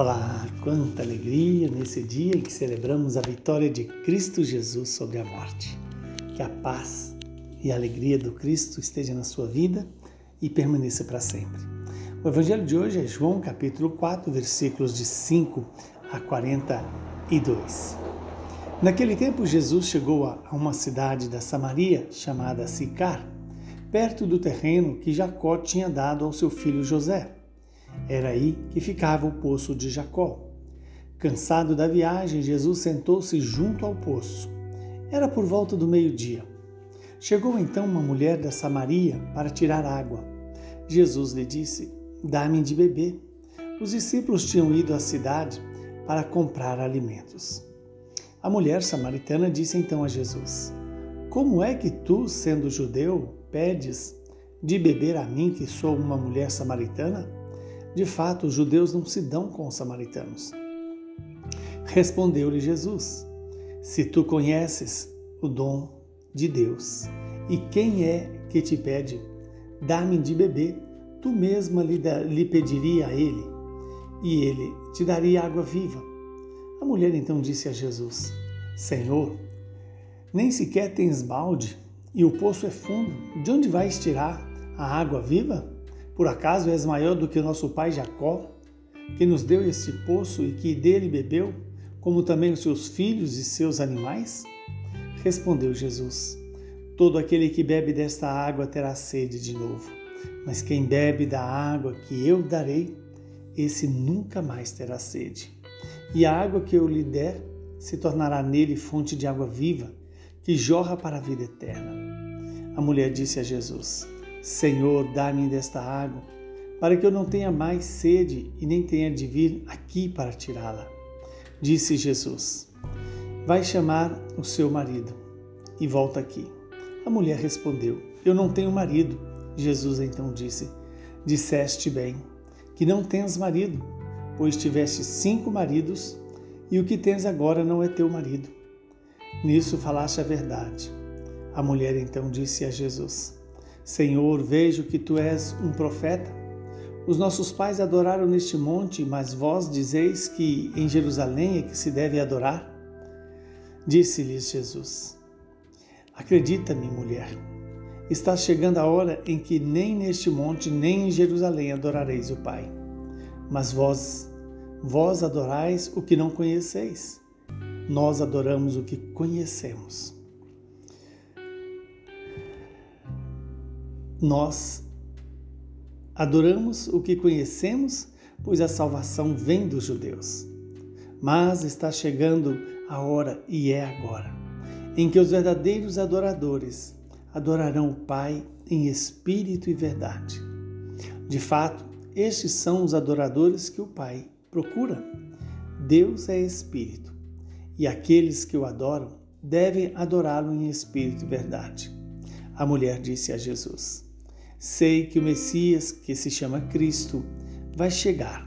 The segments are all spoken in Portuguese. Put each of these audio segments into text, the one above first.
Olá, quanta alegria nesse dia em que celebramos a vitória de Cristo Jesus sobre a morte. Que a paz e a alegria do Cristo esteja na sua vida e permaneça para sempre. O evangelho de hoje é João capítulo 4, versículos de 5 a 42. Naquele tempo Jesus chegou a uma cidade da Samaria chamada Sicar, perto do terreno que Jacó tinha dado ao seu filho José. Era aí que ficava o poço de Jacó. Cansado da viagem, Jesus sentou-se junto ao poço. Era por volta do meio-dia. Chegou então uma mulher da Samaria para tirar água. Jesus lhe disse: Dá-me de beber. Os discípulos tinham ido à cidade para comprar alimentos. A mulher samaritana disse então a Jesus: Como é que tu, sendo judeu, pedes de beber a mim, que sou uma mulher samaritana? De fato, os judeus não se dão com os samaritanos. Respondeu-lhe Jesus: Se tu conheces o dom de Deus e quem é que te pede, dá-me de beber, tu mesma lhe, lhe pediria a ele, e ele te daria água viva. A mulher então disse a Jesus: Senhor, nem sequer tens balde e o poço é fundo. De onde vais tirar a água viva? Por acaso és maior do que o nosso pai Jacó, que nos deu esse poço e que dele bebeu, como também os seus filhos e seus animais? Respondeu Jesus: Todo aquele que bebe desta água terá sede de novo, mas quem bebe da água que eu darei, esse nunca mais terá sede. E a água que eu lhe der se tornará nele fonte de água viva, que jorra para a vida eterna. A mulher disse a Jesus: Senhor, dá-me desta água, para que eu não tenha mais sede e nem tenha de vir aqui para tirá-la. Disse Jesus: Vai chamar o seu marido e volta aqui. A mulher respondeu: Eu não tenho marido. Jesus então disse: Disseste bem, que não tens marido, pois tiveste cinco maridos e o que tens agora não é teu marido. Nisso falaste a verdade. A mulher então disse a Jesus: Senhor, vejo que tu és um profeta. Os nossos pais adoraram neste monte, mas vós dizeis que em Jerusalém é que se deve adorar? Disse-lhes Jesus: Acredita-me, mulher, está chegando a hora em que nem neste monte nem em Jerusalém adorareis o Pai. Mas vós, vós adorais o que não conheceis. Nós adoramos o que conhecemos Nós adoramos o que conhecemos, pois a salvação vem dos judeus. Mas está chegando a hora, e é agora, em que os verdadeiros adoradores adorarão o Pai em espírito e verdade. De fato, estes são os adoradores que o Pai procura. Deus é espírito, e aqueles que o adoram devem adorá-lo em espírito e verdade. A mulher disse a Jesus: Sei que o Messias, que se chama Cristo, vai chegar.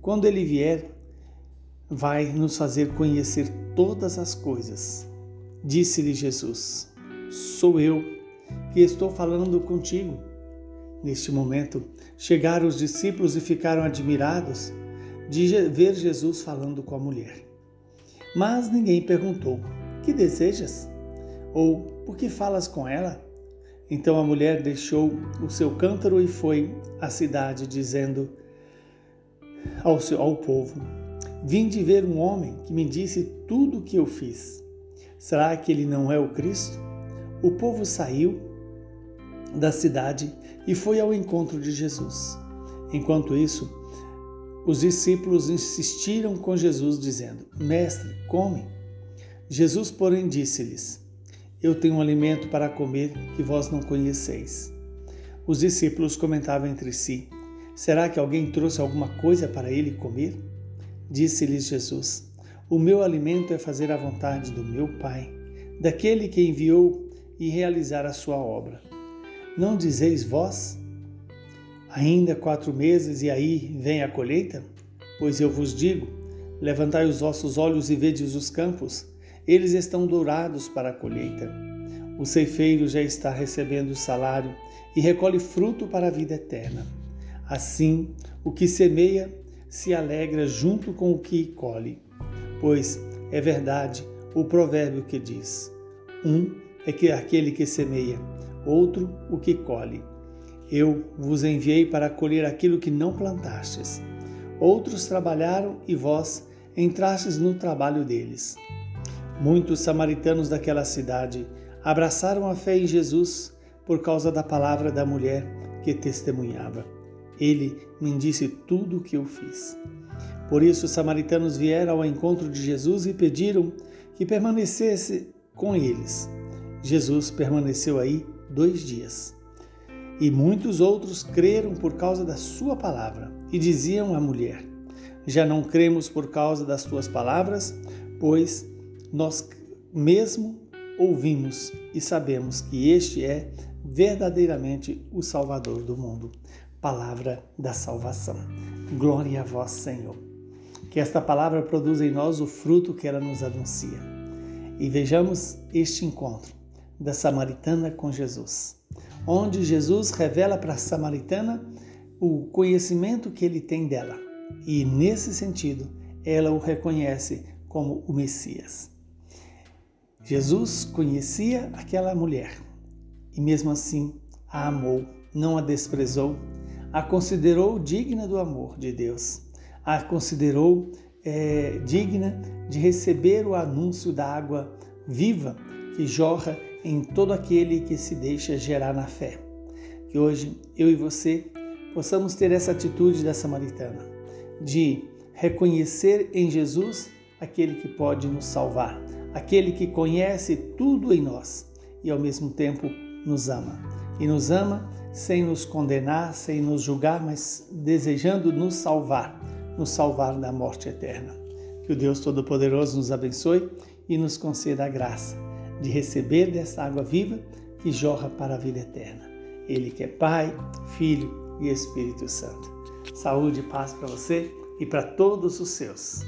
Quando ele vier, vai nos fazer conhecer todas as coisas. Disse-lhe Jesus: Sou eu que estou falando contigo. Neste momento, chegaram os discípulos e ficaram admirados de ver Jesus falando com a mulher. Mas ninguém perguntou: Que desejas? Ou por que falas com ela? Então a mulher deixou o seu cântaro e foi à cidade, dizendo ao, seu, ao povo: Vim de ver um homem que me disse tudo o que eu fiz. Será que ele não é o Cristo? O povo saiu da cidade e foi ao encontro de Jesus. Enquanto isso, os discípulos insistiram com Jesus, dizendo: Mestre, come. Jesus, porém, disse-lhes: eu tenho um alimento para comer que vós não conheceis. Os discípulos comentavam entre si: Será que alguém trouxe alguma coisa para ele comer? Disse-lhes Jesus: O meu alimento é fazer a vontade do meu Pai, daquele que enviou e realizar a sua obra. Não dizeis vós? Ainda quatro meses e aí vem a colheita? Pois eu vos digo: levantai os vossos olhos e vedes os campos eles estão dourados para a colheita. O ceifeiro já está recebendo o salário e recolhe fruto para a vida eterna. Assim, o que semeia, se alegra junto com o que colhe. Pois é verdade o provérbio que diz: um é que aquele que semeia, outro o que colhe. Eu vos enviei para colher aquilo que não plantastes. Outros trabalharam e vós entrastes no trabalho deles. Muitos samaritanos daquela cidade abraçaram a fé em Jesus por causa da palavra da mulher que testemunhava. Ele me disse tudo o que eu fiz. Por isso, os samaritanos vieram ao encontro de Jesus e pediram que permanecesse com eles. Jesus permaneceu aí dois dias. E muitos outros creram por causa da sua palavra e diziam à mulher: Já não cremos por causa das tuas palavras, pois nós mesmo ouvimos e sabemos que este é verdadeiramente o Salvador do mundo. Palavra da salvação. Glória a vós, Senhor. Que esta palavra produza em nós o fruto que ela nos anuncia. E vejamos este encontro da samaritana com Jesus, onde Jesus revela para a samaritana o conhecimento que ele tem dela. E nesse sentido, ela o reconhece como o Messias. Jesus conhecia aquela mulher e mesmo assim a amou, não a desprezou, a considerou digna do amor de Deus, a considerou é, digna de receber o anúncio da água viva que jorra em todo aquele que se deixa gerar na fé. Que hoje eu e você possamos ter essa atitude da samaritana, de reconhecer em Jesus aquele que pode nos salvar, aquele que conhece tudo em nós e ao mesmo tempo nos ama. E nos ama sem nos condenar, sem nos julgar, mas desejando nos salvar, nos salvar da morte eterna. Que o Deus Todo-Poderoso nos abençoe e nos conceda a graça de receber dessa água viva que jorra para a vida eterna. Ele que é Pai, Filho e Espírito Santo. Saúde e paz para você e para todos os seus.